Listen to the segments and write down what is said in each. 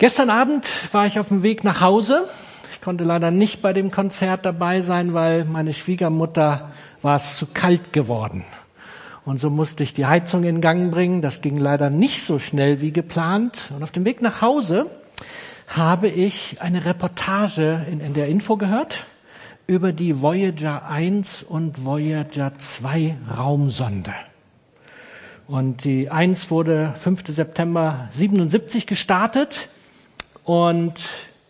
Gestern Abend war ich auf dem Weg nach Hause. Ich konnte leider nicht bei dem Konzert dabei sein, weil meine Schwiegermutter war es zu kalt geworden. Und so musste ich die Heizung in Gang bringen. Das ging leider nicht so schnell wie geplant. Und auf dem Weg nach Hause habe ich eine Reportage in NDR Info gehört über die Voyager 1 und Voyager 2 Raumsonde. Und die 1 wurde 5. September 77 gestartet und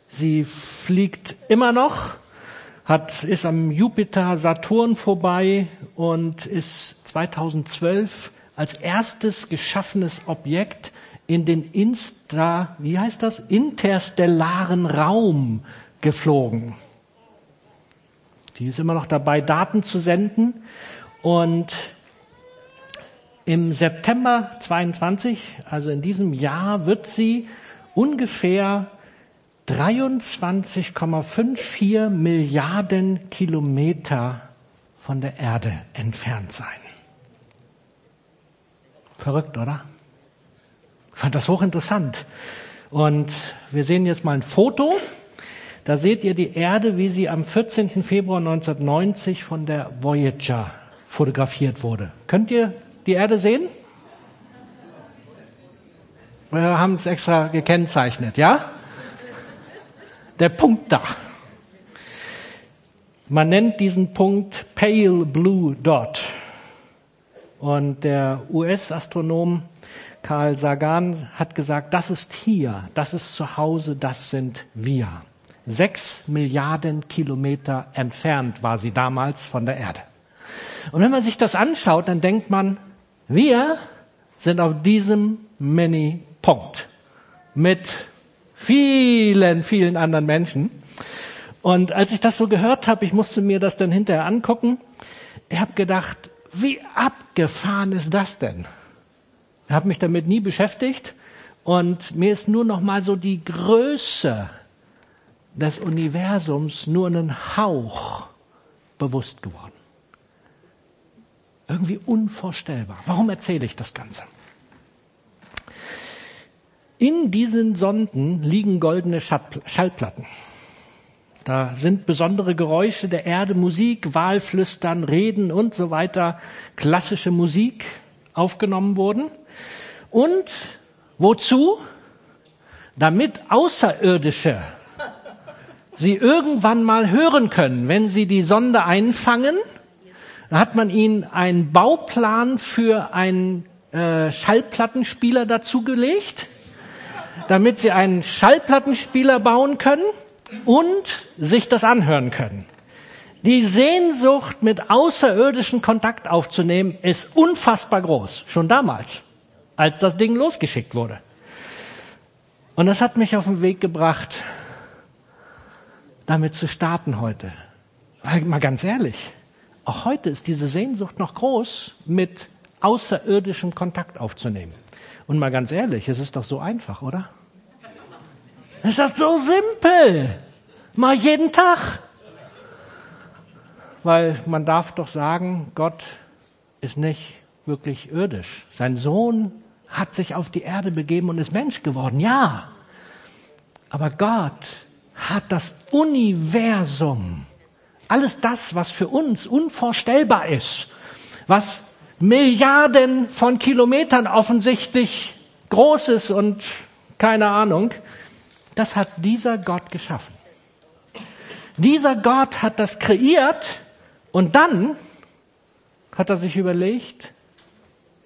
sie fliegt immer noch, hat, ist am Jupiter Saturn vorbei und ist 2012 als erstes geschaffenes Objekt in den Insta, wie heißt das? Interstellaren Raum geflogen. Die ist immer noch dabei, Daten zu senden. Und im September 22, also in diesem Jahr, wird sie ungefähr 23,54 Milliarden Kilometer von der Erde entfernt sein. Verrückt, oder? Ich fand das hochinteressant. Und wir sehen jetzt mal ein Foto. Da seht ihr die Erde, wie sie am 14. Februar 1990 von der Voyager fotografiert wurde. Könnt ihr die Erde sehen? Wir haben es extra gekennzeichnet, ja? Der Punkt da. Man nennt diesen Punkt Pale Blue Dot. Und der US-Astronom Carl Sagan hat gesagt, das ist hier, das ist zu Hause, das sind wir. Sechs Milliarden Kilometer entfernt war sie damals von der Erde. Und wenn man sich das anschaut, dann denkt man, wir sind auf diesem Mini-Punkt mit vielen, vielen anderen Menschen. Und als ich das so gehört habe, ich musste mir das dann hinterher angucken, ich habe gedacht, wie abgefahren ist das denn? Ich habe mich damit nie beschäftigt und mir ist nur noch mal so die Größe des Universums nur einen Hauch bewusst geworden. Irgendwie unvorstellbar. Warum erzähle ich das Ganze? In diesen Sonden liegen goldene Schallplatten. Da sind besondere Geräusche der Erde, Musik, Wahlflüstern, Reden und so weiter, klassische Musik aufgenommen worden. Und wozu? Damit Außerirdische sie irgendwann mal hören können, wenn sie die Sonde einfangen. Da hat man ihnen einen Bauplan für einen äh, Schallplattenspieler dazugelegt, damit sie einen Schallplattenspieler bauen können und sich das anhören können. Die Sehnsucht, mit außerirdischen Kontakt aufzunehmen, ist unfassbar groß. Schon damals, als das Ding losgeschickt wurde. Und das hat mich auf den Weg gebracht, damit zu starten heute. Weil, mal ganz ehrlich, auch heute ist diese Sehnsucht noch groß, mit außerirdischem Kontakt aufzunehmen. Und mal ganz ehrlich, es ist doch so einfach, oder? Es ist doch so simpel. Mal jeden Tag. Weil man darf doch sagen, Gott ist nicht wirklich irdisch. Sein Sohn hat sich auf die Erde begeben und ist Mensch geworden. Ja. Aber Gott hat das Universum, alles das, was für uns unvorstellbar ist, was Milliarden von Kilometern offensichtlich groß ist und keine Ahnung, das hat dieser Gott geschaffen. Dieser Gott hat das kreiert und dann hat er sich überlegt,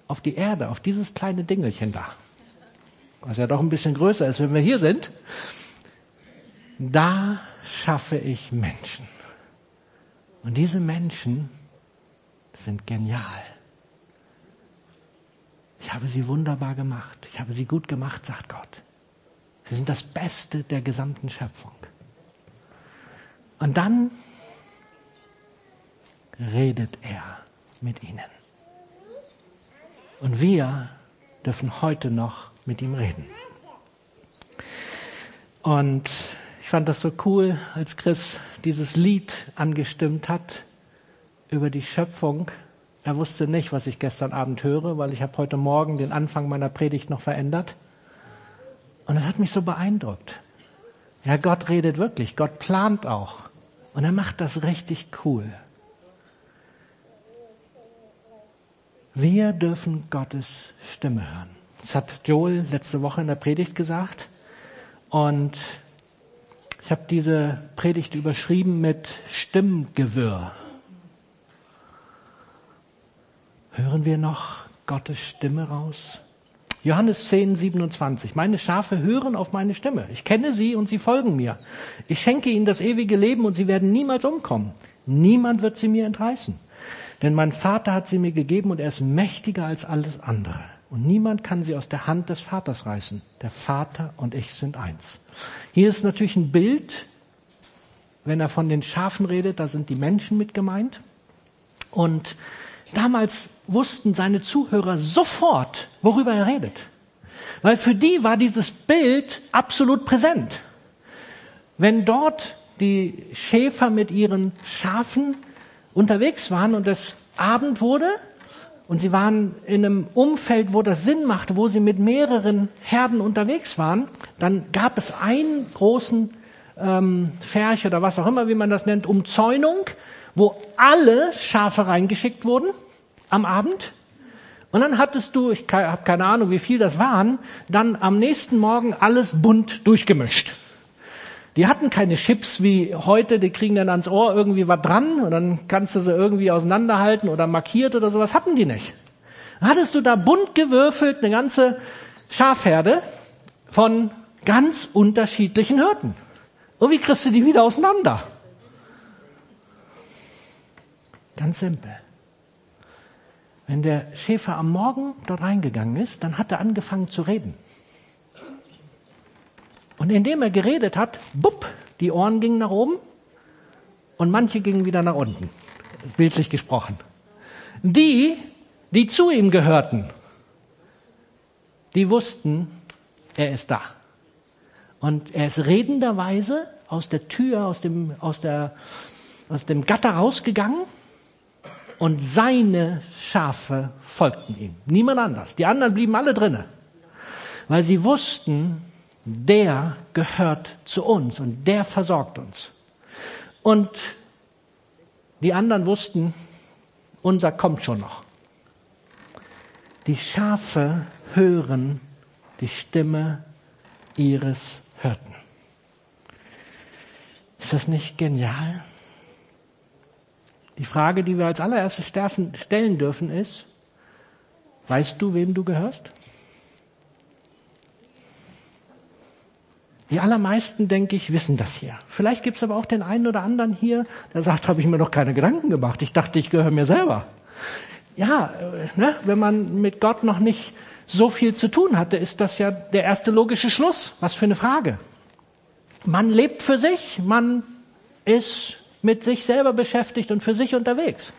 auf die Erde, auf dieses kleine Dingelchen da, was ja doch ein bisschen größer ist, wenn wir hier sind, da schaffe ich Menschen. Und diese Menschen sind genial. Ich habe sie wunderbar gemacht. Ich habe sie gut gemacht, sagt Gott. Sie sind das Beste der gesamten Schöpfung. Und dann redet er mit ihnen. Und wir dürfen heute noch mit ihm reden. Und fand das so cool, als Chris dieses Lied angestimmt hat über die Schöpfung. Er wusste nicht, was ich gestern Abend höre, weil ich habe heute Morgen den Anfang meiner Predigt noch verändert. Und das hat mich so beeindruckt. Ja, Gott redet wirklich, Gott plant auch. Und er macht das richtig cool. Wir dürfen Gottes Stimme hören. Das hat Joel letzte Woche in der Predigt gesagt. Und ich habe diese Predigt überschrieben mit Stimmgewirr. Hören wir noch Gottes Stimme raus? Johannes 10, 27. Meine Schafe hören auf meine Stimme. Ich kenne sie und sie folgen mir. Ich schenke ihnen das ewige Leben und sie werden niemals umkommen. Niemand wird sie mir entreißen. Denn mein Vater hat sie mir gegeben und er ist mächtiger als alles andere. Und niemand kann sie aus der Hand des Vaters reißen. Der Vater und ich sind eins. Hier ist natürlich ein Bild, wenn er von den Schafen redet, da sind die Menschen mit gemeint. Und Damals wussten seine Zuhörer sofort, worüber er redet. Weil für die war dieses Bild absolut präsent. Wenn dort die Schäfer mit ihren Schafen unterwegs waren und es Abend wurde und sie waren in einem Umfeld, wo das Sinn machte, wo sie mit mehreren Herden unterwegs waren, dann gab es einen großen ähm, Ferch oder was auch immer, wie man das nennt, Umzäunung, wo alle Schafe reingeschickt wurden am Abend. Und dann hattest du, ich habe keine Ahnung, wie viel das waren, dann am nächsten Morgen alles bunt durchgemischt. Die hatten keine Chips wie heute, die kriegen dann ans Ohr irgendwie was dran und dann kannst du sie irgendwie auseinanderhalten oder markiert oder sowas. Hatten die nicht. Dann hattest du da bunt gewürfelt eine ganze Schafherde von ganz unterschiedlichen Hirten. Und wie kriegst du die wieder auseinander? Ganz simpel. Wenn der Schäfer am Morgen dort reingegangen ist, dann hat er angefangen zu reden. Und indem er geredet hat, bupp, die Ohren gingen nach oben und manche gingen wieder nach unten, bildlich gesprochen. Die, die zu ihm gehörten, die wussten, er ist da. Und er ist redenderweise aus der Tür, aus dem, aus der, aus dem Gatter rausgegangen und seine Schafe folgten ihm. Niemand anders. Die anderen blieben alle drinnen. Weil sie wussten, der gehört zu uns und der versorgt uns. Und die anderen wussten, unser kommt schon noch. Die Schafe hören die Stimme ihres Hirten. Ist das nicht genial? Die Frage, die wir als allererstes stellen dürfen, ist, weißt du, wem du gehörst? Die allermeisten, denke ich, wissen das hier. Vielleicht gibt es aber auch den einen oder anderen hier, der sagt, habe ich mir noch keine Gedanken gemacht. Ich dachte, ich gehöre mir selber. Ja, äh, ne, wenn man mit Gott noch nicht so viel zu tun hatte, ist das ja der erste logische Schluss. Was für eine Frage. Man lebt für sich, man ist mit sich selber beschäftigt und für sich unterwegs.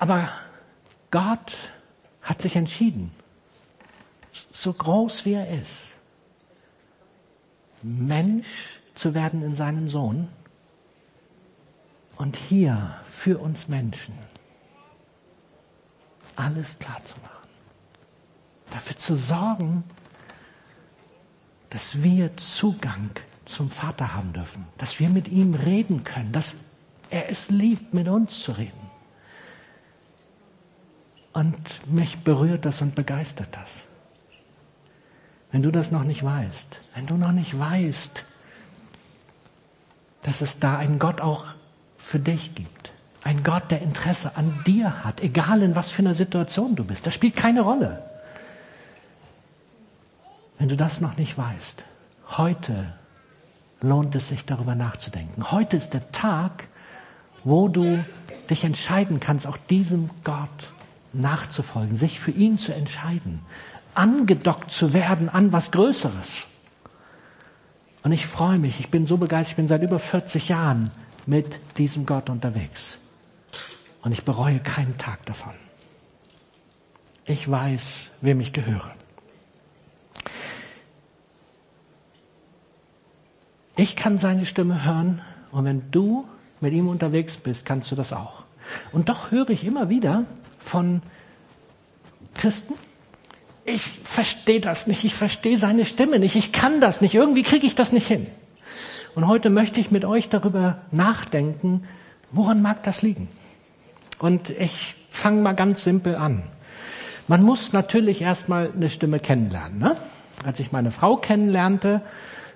Aber Gott hat sich entschieden, so groß wie er ist, Mensch zu werden in seinem Sohn und hier für uns Menschen alles klar zu machen. Dafür zu sorgen, dass wir Zugang zum Vater haben dürfen, dass wir mit ihm reden können, dass er es liebt, mit uns zu reden. Und mich berührt das und begeistert das. Wenn du das noch nicht weißt, wenn du noch nicht weißt, dass es da einen Gott auch für dich gibt, ein Gott, der Interesse an dir hat, egal in was für einer Situation du bist, das spielt keine Rolle. Wenn du das noch nicht weißt, heute lohnt es sich darüber nachzudenken. Heute ist der Tag, wo du dich entscheiden kannst, auch diesem Gott nachzufolgen, sich für ihn zu entscheiden, angedockt zu werden an was Größeres. Und ich freue mich, ich bin so begeistert, ich bin seit über 40 Jahren mit diesem Gott unterwegs. Und ich bereue keinen Tag davon. Ich weiß, wem ich gehöre. Ich kann seine Stimme hören und wenn du mit ihm unterwegs bist, kannst du das auch. Und doch höre ich immer wieder von Christen, ich verstehe das nicht, ich verstehe seine Stimme nicht, ich kann das nicht, irgendwie kriege ich das nicht hin. Und heute möchte ich mit euch darüber nachdenken, woran mag das liegen? Und ich fange mal ganz simpel an. Man muss natürlich erstmal eine Stimme kennenlernen. Ne? Als ich meine Frau kennenlernte,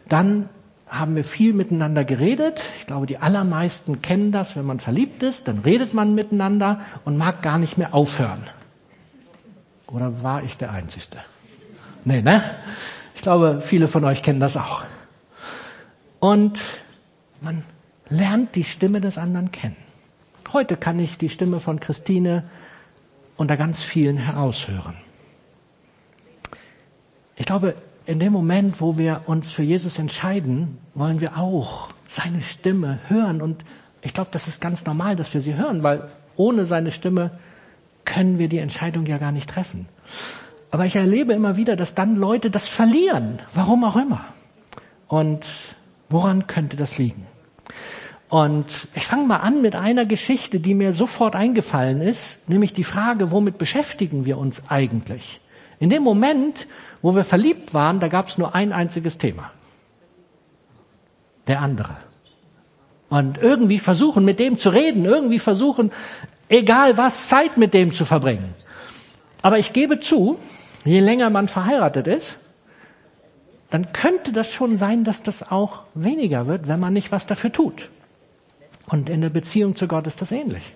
dann haben wir viel miteinander geredet. Ich glaube, die allermeisten kennen das, wenn man verliebt ist, dann redet man miteinander und mag gar nicht mehr aufhören. Oder war ich der Einzige? Nee, ne? Ich glaube, viele von euch kennen das auch. Und man lernt die Stimme des anderen kennen. Heute kann ich die Stimme von Christine unter ganz vielen heraushören. Ich glaube, in dem Moment, wo wir uns für Jesus entscheiden, wollen wir auch seine Stimme hören. Und ich glaube, das ist ganz normal, dass wir sie hören, weil ohne seine Stimme können wir die Entscheidung ja gar nicht treffen. Aber ich erlebe immer wieder, dass dann Leute das verlieren, warum auch immer. Und woran könnte das liegen? Und ich fange mal an mit einer Geschichte, die mir sofort eingefallen ist, nämlich die Frage, womit beschäftigen wir uns eigentlich? In dem Moment, wo wir verliebt waren, da gab es nur ein einziges Thema. Der andere. Und irgendwie versuchen, mit dem zu reden, irgendwie versuchen, egal was, Zeit mit dem zu verbringen. Aber ich gebe zu, je länger man verheiratet ist, dann könnte das schon sein, dass das auch weniger wird, wenn man nicht was dafür tut. Und in der Beziehung zu Gott ist das ähnlich.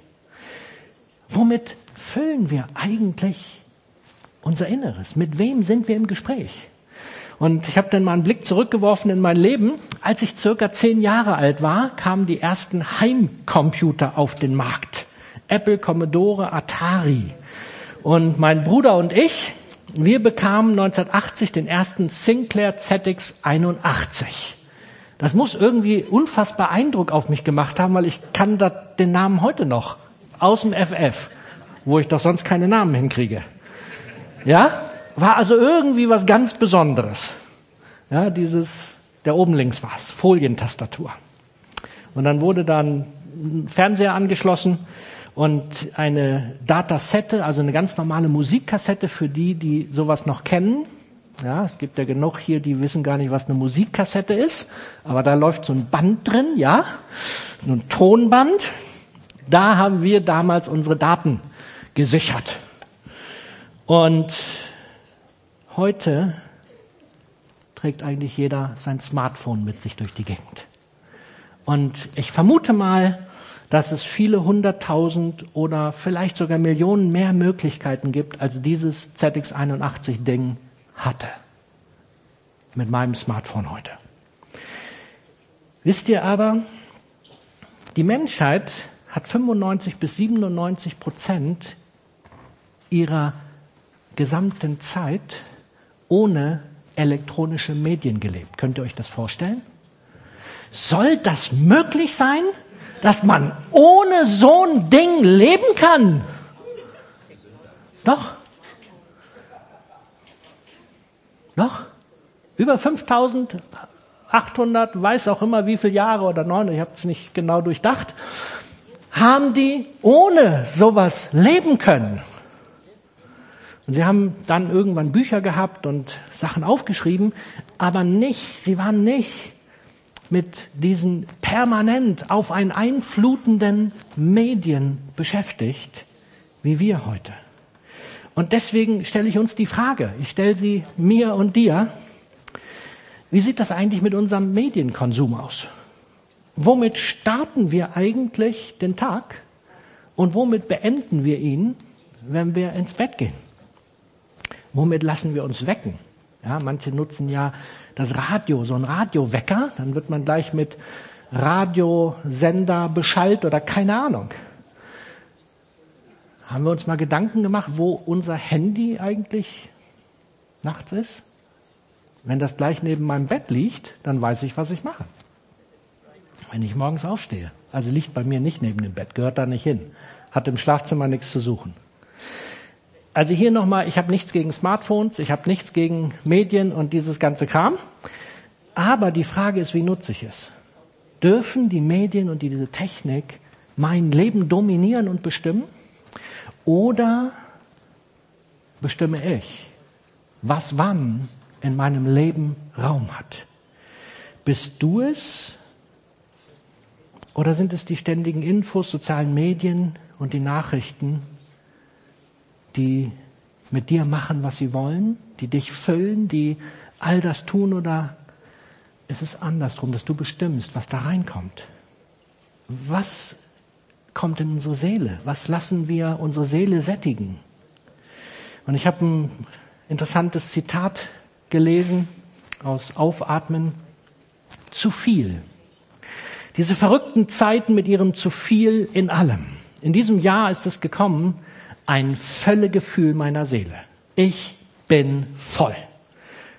Womit füllen wir eigentlich unser Inneres? Mit wem sind wir im Gespräch? Und ich habe dann mal einen Blick zurückgeworfen in mein Leben. Als ich circa zehn Jahre alt war, kamen die ersten Heimcomputer auf den Markt. Apple, Commodore, Atari. Und mein Bruder und ich, wir bekamen 1980 den ersten Sinclair ZX 81. Das muss irgendwie unfassbar Eindruck auf mich gemacht haben, weil ich kann da den Namen heute noch aus dem FF, wo ich doch sonst keine Namen hinkriege. Ja, war also irgendwie was ganz Besonderes. Ja, dieses, der oben links war's, Folientastatur. Und dann wurde dann ein Fernseher angeschlossen und eine Datasette, also eine ganz normale Musikkassette für die, die sowas noch kennen. Ja, es gibt ja genug hier, die wissen gar nicht, was eine Musikkassette ist, aber da läuft so ein Band drin, ja, ein Tonband. Da haben wir damals unsere Daten gesichert. Und heute trägt eigentlich jeder sein Smartphone mit sich durch die Gegend. Und ich vermute mal, dass es viele hunderttausend oder vielleicht sogar Millionen mehr Möglichkeiten gibt, als dieses ZX81-Ding hatte. Mit meinem Smartphone heute. Wisst ihr aber, die Menschheit hat 95 bis 97 Prozent ihrer gesamten Zeit ohne elektronische Medien gelebt. Könnt ihr euch das vorstellen? Soll das möglich sein? dass man ohne so ein Ding leben kann. Doch. Doch. Über 5800, weiß auch immer wie viele Jahre oder neun, ich habe es nicht genau durchdacht, haben die ohne sowas leben können. Und sie haben dann irgendwann Bücher gehabt und Sachen aufgeschrieben, aber nicht, sie waren nicht mit diesen permanent auf einen einflutenden Medien beschäftigt, wie wir heute. Und deswegen stelle ich uns die Frage, ich stelle sie mir und dir, wie sieht das eigentlich mit unserem Medienkonsum aus? Womit starten wir eigentlich den Tag und womit beenden wir ihn, wenn wir ins Bett gehen? Womit lassen wir uns wecken? Ja, manche nutzen ja das Radio, so ein Radiowecker, dann wird man gleich mit Radiosender beschallt oder keine Ahnung. Haben wir uns mal Gedanken gemacht, wo unser Handy eigentlich nachts ist? Wenn das gleich neben meinem Bett liegt, dann weiß ich, was ich mache. Wenn ich morgens aufstehe. Also liegt bei mir nicht neben dem Bett, gehört da nicht hin. Hat im Schlafzimmer nichts zu suchen. Also hier nochmal, ich habe nichts gegen Smartphones, ich habe nichts gegen Medien und dieses ganze Kram. Aber die Frage ist, wie nutze ich es? Dürfen die Medien und diese Technik mein Leben dominieren und bestimmen? Oder bestimme ich, was wann in meinem Leben Raum hat. Bist du es? Oder sind es die ständigen Infos, sozialen Medien und die Nachrichten, die mit dir machen, was sie wollen, die dich füllen, die all das tun oder ist es andersrum, dass du bestimmst, was da reinkommt? Was kommt in unsere Seele? Was lassen wir unsere Seele sättigen? Und ich habe ein interessantes Zitat gelesen aus Aufatmen. Zu viel. Diese verrückten Zeiten mit ihrem zu viel in allem. In diesem Jahr ist es gekommen, ein Völlegefühl meiner Seele. Ich bin voll.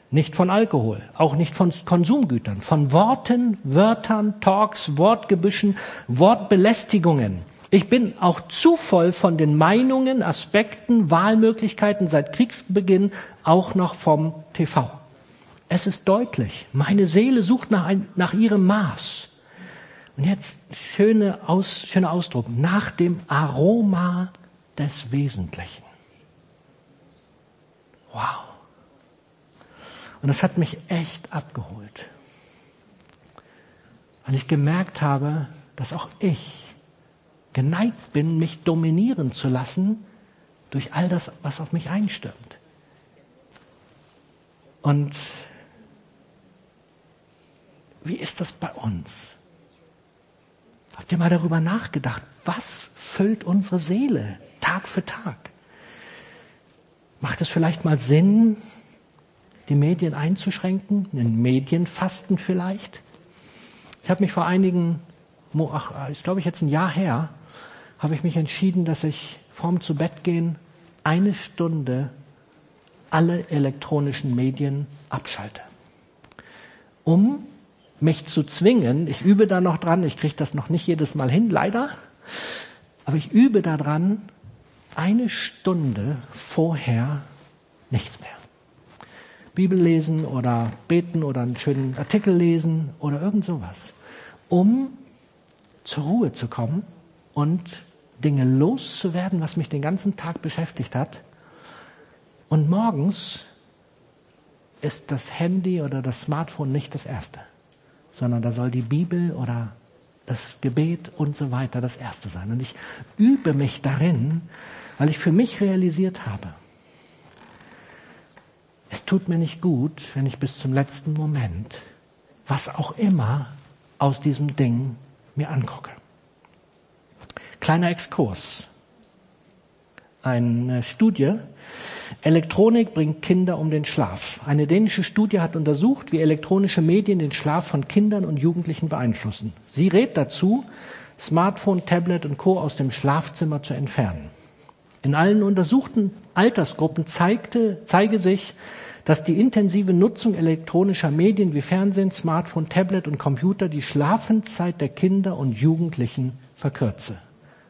Nicht von Alkohol, auch nicht von Konsumgütern, von Worten, Wörtern, Talks, Wortgebüschen, Wortbelästigungen. Ich bin auch zu voll von den Meinungen, Aspekten, Wahlmöglichkeiten seit Kriegsbeginn, auch noch vom TV. Es ist deutlich, meine Seele sucht nach, ein, nach ihrem Maß. Und jetzt schöne Aus, schöner Ausdruck, nach dem Aroma des Wesentlichen. Wow. Und das hat mich echt abgeholt. Weil ich gemerkt habe, dass auch ich geneigt bin, mich dominieren zu lassen durch all das, was auf mich einstürmt. Und wie ist das bei uns? Habt ihr mal darüber nachgedacht, was füllt unsere Seele Tag für Tag? Macht es vielleicht mal Sinn, die Medien einzuschränken, ein Medienfasten vielleicht. Ich habe mich vor einigen, ach, ist glaube ich jetzt ein Jahr her, habe ich mich entschieden, dass ich vorm zu Bett gehen eine Stunde alle elektronischen Medien abschalte. Um mich zu zwingen, ich übe da noch dran, ich kriege das noch nicht jedes Mal hin, leider, aber ich übe daran, eine Stunde vorher nichts mehr. Bibel lesen oder beten oder einen schönen Artikel lesen oder irgend sowas, um zur Ruhe zu kommen und Dinge loszuwerden, was mich den ganzen Tag beschäftigt hat. Und morgens ist das Handy oder das Smartphone nicht das Erste, sondern da soll die Bibel oder das Gebet und so weiter das Erste sein. Und ich übe mich darin, weil ich für mich realisiert habe, es tut mir nicht gut, wenn ich bis zum letzten Moment, was auch immer, aus diesem Ding mir angucke. Kleiner Exkurs. Eine Studie. Elektronik bringt Kinder um den Schlaf. Eine dänische Studie hat untersucht, wie elektronische Medien den Schlaf von Kindern und Jugendlichen beeinflussen. Sie rät dazu, Smartphone, Tablet und Co. aus dem Schlafzimmer zu entfernen. In allen untersuchten Altersgruppen zeigte, zeige sich, dass die intensive Nutzung elektronischer Medien wie Fernsehen, Smartphone, Tablet und Computer die Schlafenszeit der Kinder und Jugendlichen verkürze.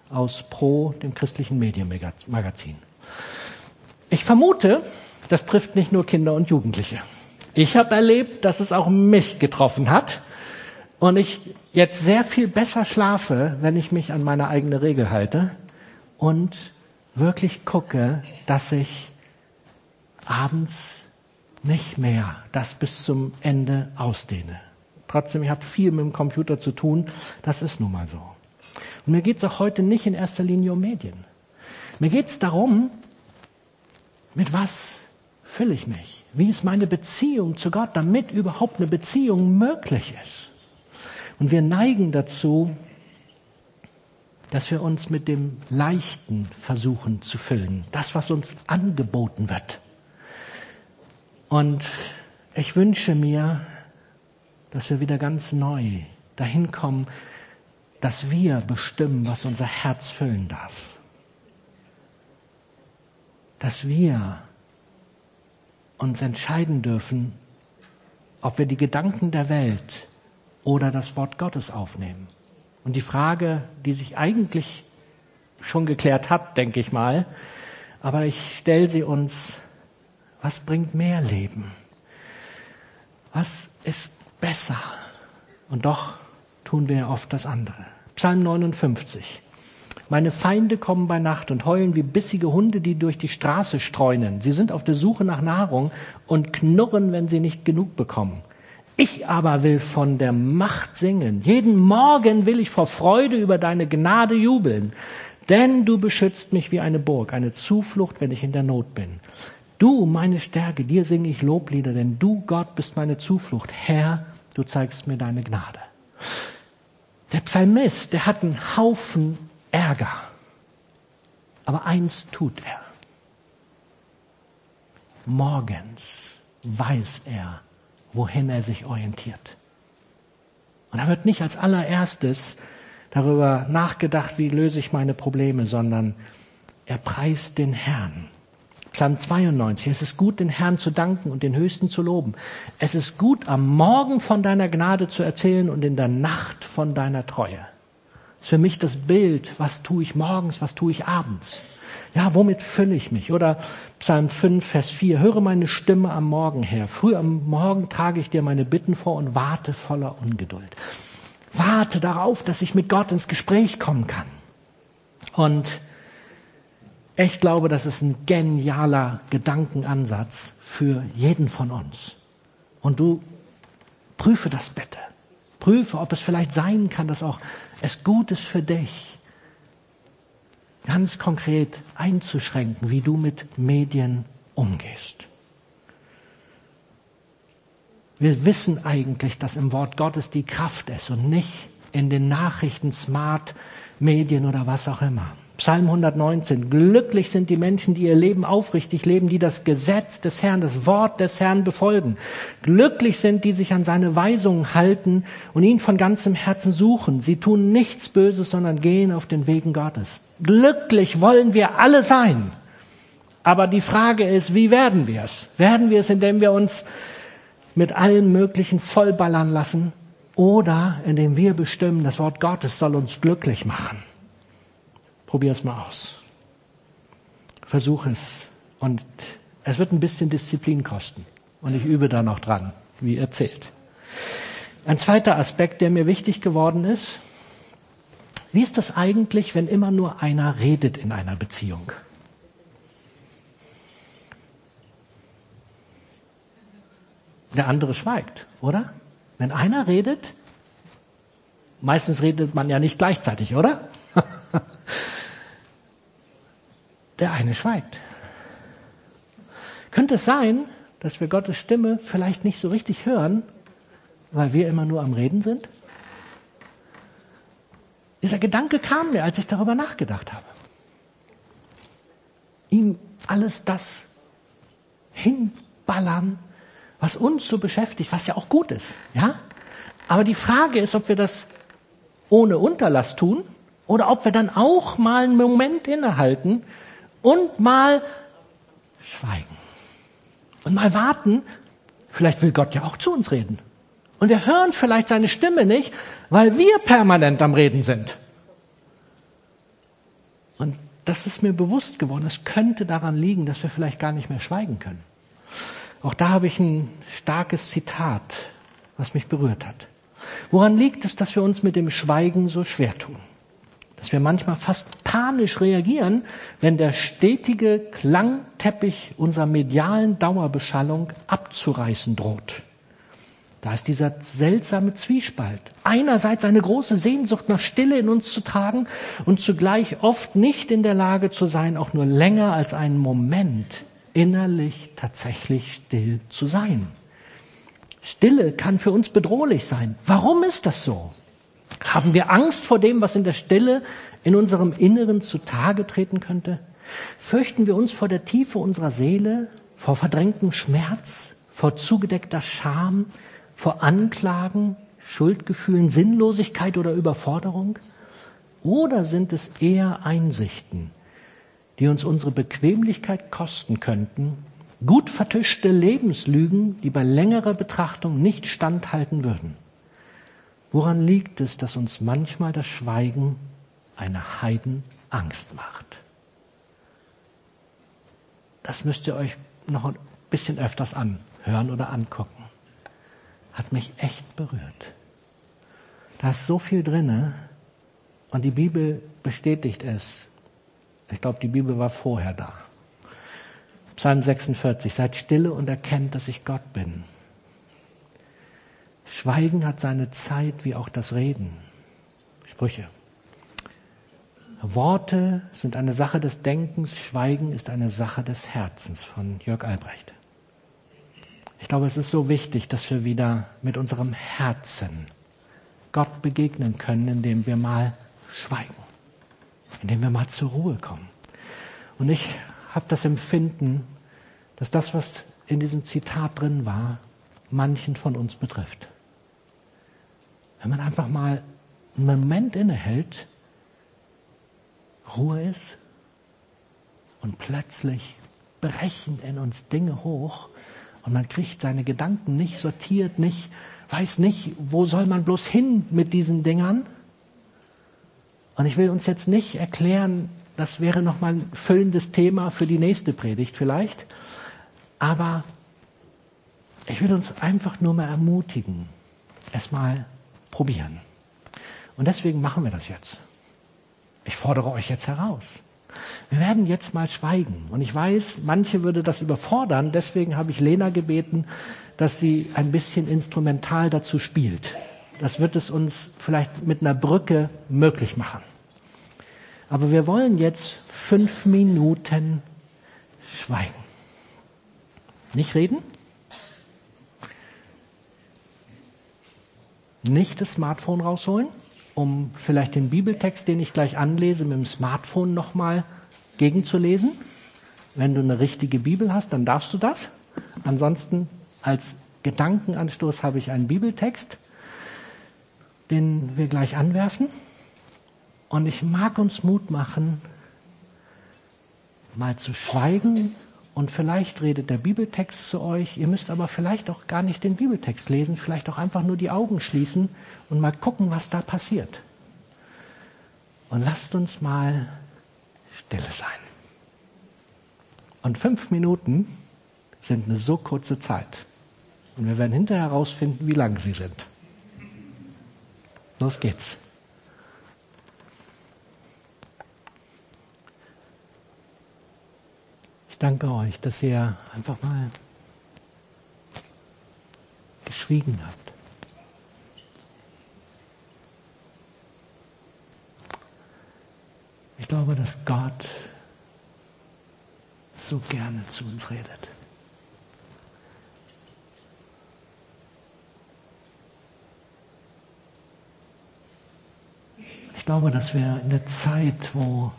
Aus Pro, dem christlichen Medienmagazin. Ich vermute, das trifft nicht nur Kinder und Jugendliche. Ich habe erlebt, dass es auch mich getroffen hat und ich jetzt sehr viel besser schlafe, wenn ich mich an meine eigene Regel halte und wirklich gucke, dass ich abends nicht mehr das bis zum Ende ausdehne. Trotzdem, ich habe viel mit dem Computer zu tun, das ist nun mal so. Und mir geht es auch heute nicht in erster Linie um Medien. Mir geht es darum, mit was fülle ich mich? Wie ist meine Beziehung zu Gott, damit überhaupt eine Beziehung möglich ist? Und wir neigen dazu, dass wir uns mit dem Leichten versuchen zu füllen, das, was uns angeboten wird. Und ich wünsche mir, dass wir wieder ganz neu dahin kommen, dass wir bestimmen, was unser Herz füllen darf. Dass wir uns entscheiden dürfen, ob wir die Gedanken der Welt oder das Wort Gottes aufnehmen. Und die Frage, die sich eigentlich schon geklärt hat, denke ich mal, aber ich stelle sie uns was bringt mehr Leben? Was ist besser? Und doch tun wir oft das andere. Psalm 59. Meine Feinde kommen bei Nacht und heulen wie bissige Hunde, die durch die Straße streunen. Sie sind auf der Suche nach Nahrung und knurren, wenn sie nicht genug bekommen. Ich aber will von der Macht singen. Jeden Morgen will ich vor Freude über deine Gnade jubeln. Denn du beschützt mich wie eine Burg, eine Zuflucht, wenn ich in der Not bin. Du, meine Stärke, dir singe ich Loblieder, denn du, Gott, bist meine Zuflucht. Herr, du zeigst mir deine Gnade. Der Psalmist, der hat einen Haufen Ärger. Aber eins tut er. Morgens weiß er, wohin er sich orientiert. Und er wird nicht als allererstes darüber nachgedacht, wie löse ich meine Probleme, sondern er preist den Herrn. Psalm 92. Es ist gut, den Herrn zu danken und den Höchsten zu loben. Es ist gut, am Morgen von deiner Gnade zu erzählen und in der Nacht von deiner Treue. Das ist für mich das Bild, was tue ich morgens, was tue ich abends. Ja, womit fülle ich mich? Oder Psalm 5, Vers 4. Höre meine Stimme am Morgen her. Früh am Morgen trage ich dir meine Bitten vor und warte voller Ungeduld. Warte darauf, dass ich mit Gott ins Gespräch kommen kann. Und ich glaube, das ist ein genialer Gedankenansatz für jeden von uns. Und du prüfe das bitte. Prüfe, ob es vielleicht sein kann, dass auch es gut ist für dich, ganz konkret einzuschränken, wie du mit Medien umgehst. Wir wissen eigentlich, dass im Wort Gottes die Kraft ist und nicht in den Nachrichten, Smart, Medien oder was auch immer. Psalm 119. Glücklich sind die Menschen, die ihr Leben aufrichtig leben, die das Gesetz des Herrn, das Wort des Herrn befolgen. Glücklich sind, die sich an seine Weisungen halten und ihn von ganzem Herzen suchen. Sie tun nichts Böses, sondern gehen auf den Wegen Gottes. Glücklich wollen wir alle sein. Aber die Frage ist, wie werden wir es? Werden wir es, indem wir uns mit allen möglichen vollballern lassen oder indem wir bestimmen, das Wort Gottes soll uns glücklich machen? Probier es mal aus. Versuch es. Und es wird ein bisschen Disziplin kosten. Und ich übe da noch dran, wie erzählt. Ein zweiter Aspekt, der mir wichtig geworden ist, wie ist das eigentlich, wenn immer nur einer redet in einer Beziehung? Der andere schweigt, oder? Wenn einer redet, meistens redet man ja nicht gleichzeitig, oder? der eine schweigt. Könnte es sein, dass wir Gottes Stimme vielleicht nicht so richtig hören, weil wir immer nur am Reden sind? Dieser Gedanke kam mir, als ich darüber nachgedacht habe. Ihm alles das hinballern, was uns so beschäftigt, was ja auch gut ist, ja? Aber die Frage ist, ob wir das ohne Unterlass tun oder ob wir dann auch mal einen Moment innehalten und mal schweigen. Und mal warten, vielleicht will Gott ja auch zu uns reden. Und wir hören vielleicht seine Stimme nicht, weil wir permanent am Reden sind. Und das ist mir bewusst geworden. Es könnte daran liegen, dass wir vielleicht gar nicht mehr schweigen können. Auch da habe ich ein starkes Zitat, was mich berührt hat. Woran liegt es, dass wir uns mit dem Schweigen so schwer tun? Dass wir manchmal fast panisch reagieren, wenn der stetige Klangteppich unserer medialen Dauerbeschallung abzureißen droht. Da ist dieser seltsame Zwiespalt. Einerseits eine große Sehnsucht nach Stille in uns zu tragen und zugleich oft nicht in der Lage zu sein, auch nur länger als einen Moment innerlich tatsächlich still zu sein. Stille kann für uns bedrohlich sein. Warum ist das so? Haben wir Angst vor dem, was in der Stille in unserem Inneren zutage treten könnte? Fürchten wir uns vor der Tiefe unserer Seele, vor verdrängtem Schmerz, vor zugedeckter Scham, vor Anklagen, Schuldgefühlen, Sinnlosigkeit oder Überforderung? Oder sind es eher Einsichten, die uns unsere Bequemlichkeit kosten könnten, gut vertischte Lebenslügen, die bei längerer Betrachtung nicht standhalten würden? Woran liegt es, dass uns manchmal das Schweigen eine Heidenangst macht? Das müsst ihr euch noch ein bisschen öfters anhören oder angucken. Hat mich echt berührt. Da ist so viel drinne Und die Bibel bestätigt es. Ich glaube, die Bibel war vorher da. Psalm 46, seid stille und erkennt, dass ich Gott bin. Schweigen hat seine Zeit wie auch das Reden. Sprüche. Worte sind eine Sache des Denkens, Schweigen ist eine Sache des Herzens von Jörg Albrecht. Ich glaube, es ist so wichtig, dass wir wieder mit unserem Herzen Gott begegnen können, indem wir mal schweigen, indem wir mal zur Ruhe kommen. Und ich habe das Empfinden, dass das, was in diesem Zitat drin war, manchen von uns betrifft. Wenn man einfach mal einen Moment innehält, Ruhe ist und plötzlich brechen in uns Dinge hoch und man kriegt seine Gedanken nicht sortiert, nicht, weiß nicht, wo soll man bloß hin mit diesen Dingern. Und ich will uns jetzt nicht erklären, das wäre nochmal ein füllendes Thema für die nächste Predigt vielleicht. Aber ich will uns einfach nur mal ermutigen, es mal probieren. Und deswegen machen wir das jetzt. Ich fordere euch jetzt heraus. Wir werden jetzt mal schweigen. Und ich weiß, manche würde das überfordern. Deswegen habe ich Lena gebeten, dass sie ein bisschen instrumental dazu spielt. Das wird es uns vielleicht mit einer Brücke möglich machen. Aber wir wollen jetzt fünf Minuten schweigen. Nicht reden? Nicht das Smartphone rausholen? um vielleicht den Bibeltext, den ich gleich anlese, mit dem Smartphone nochmal gegenzulesen. Wenn du eine richtige Bibel hast, dann darfst du das. Ansonsten als Gedankenanstoß habe ich einen Bibeltext, den wir gleich anwerfen. Und ich mag uns Mut machen, mal zu schweigen und vielleicht redet der Bibeltext zu euch. Ihr müsst aber vielleicht auch gar nicht den Bibeltext lesen, vielleicht auch einfach nur die Augen schließen und mal gucken, was da passiert. Und lasst uns mal stille sein. Und fünf Minuten sind eine so kurze Zeit. Und wir werden hinterher herausfinden, wie lang sie sind. Los geht's. Danke euch, dass ihr einfach mal geschwiegen habt. Ich glaube, dass Gott so gerne zu uns redet. Ich glaube, dass wir in der Zeit, wo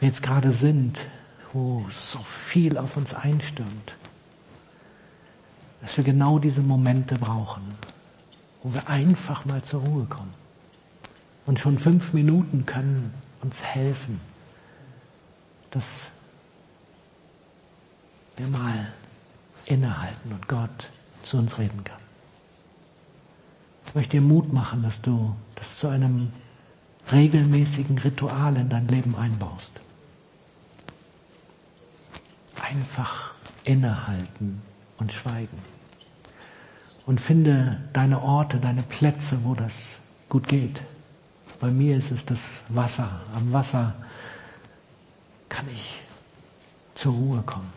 wir jetzt gerade sind, wo so viel auf uns einstürmt, dass wir genau diese Momente brauchen, wo wir einfach mal zur Ruhe kommen. Und schon fünf Minuten können uns helfen, dass wir mal innehalten und Gott zu uns reden kann. Ich möchte dir Mut machen, dass du das zu einem regelmäßigen Ritual in dein Leben einbaust einfach innehalten und schweigen. Und finde deine Orte, deine Plätze, wo das gut geht. Bei mir ist es das Wasser. Am Wasser kann ich zur Ruhe kommen.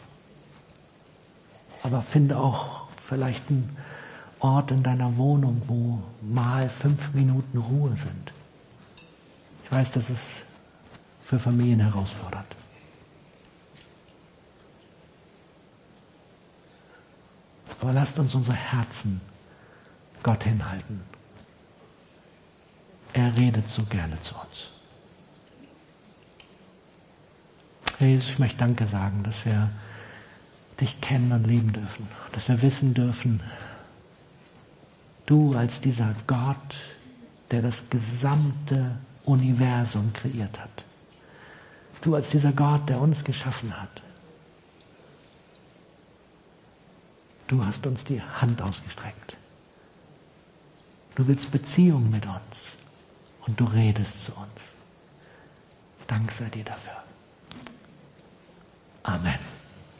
Aber finde auch vielleicht einen Ort in deiner Wohnung, wo mal fünf Minuten Ruhe sind. Ich weiß, das ist für Familien herausfordernd. Aber lasst uns unsere Herzen Gott hinhalten. Er redet so gerne zu uns. Jesus, ich möchte Danke sagen, dass wir dich kennen und lieben dürfen, dass wir wissen dürfen, du als dieser Gott, der das gesamte Universum kreiert hat, du als dieser Gott, der uns geschaffen hat, Du hast uns die Hand ausgestreckt. Du willst Beziehung mit uns und du redest zu uns. Dank sei dir dafür. Amen.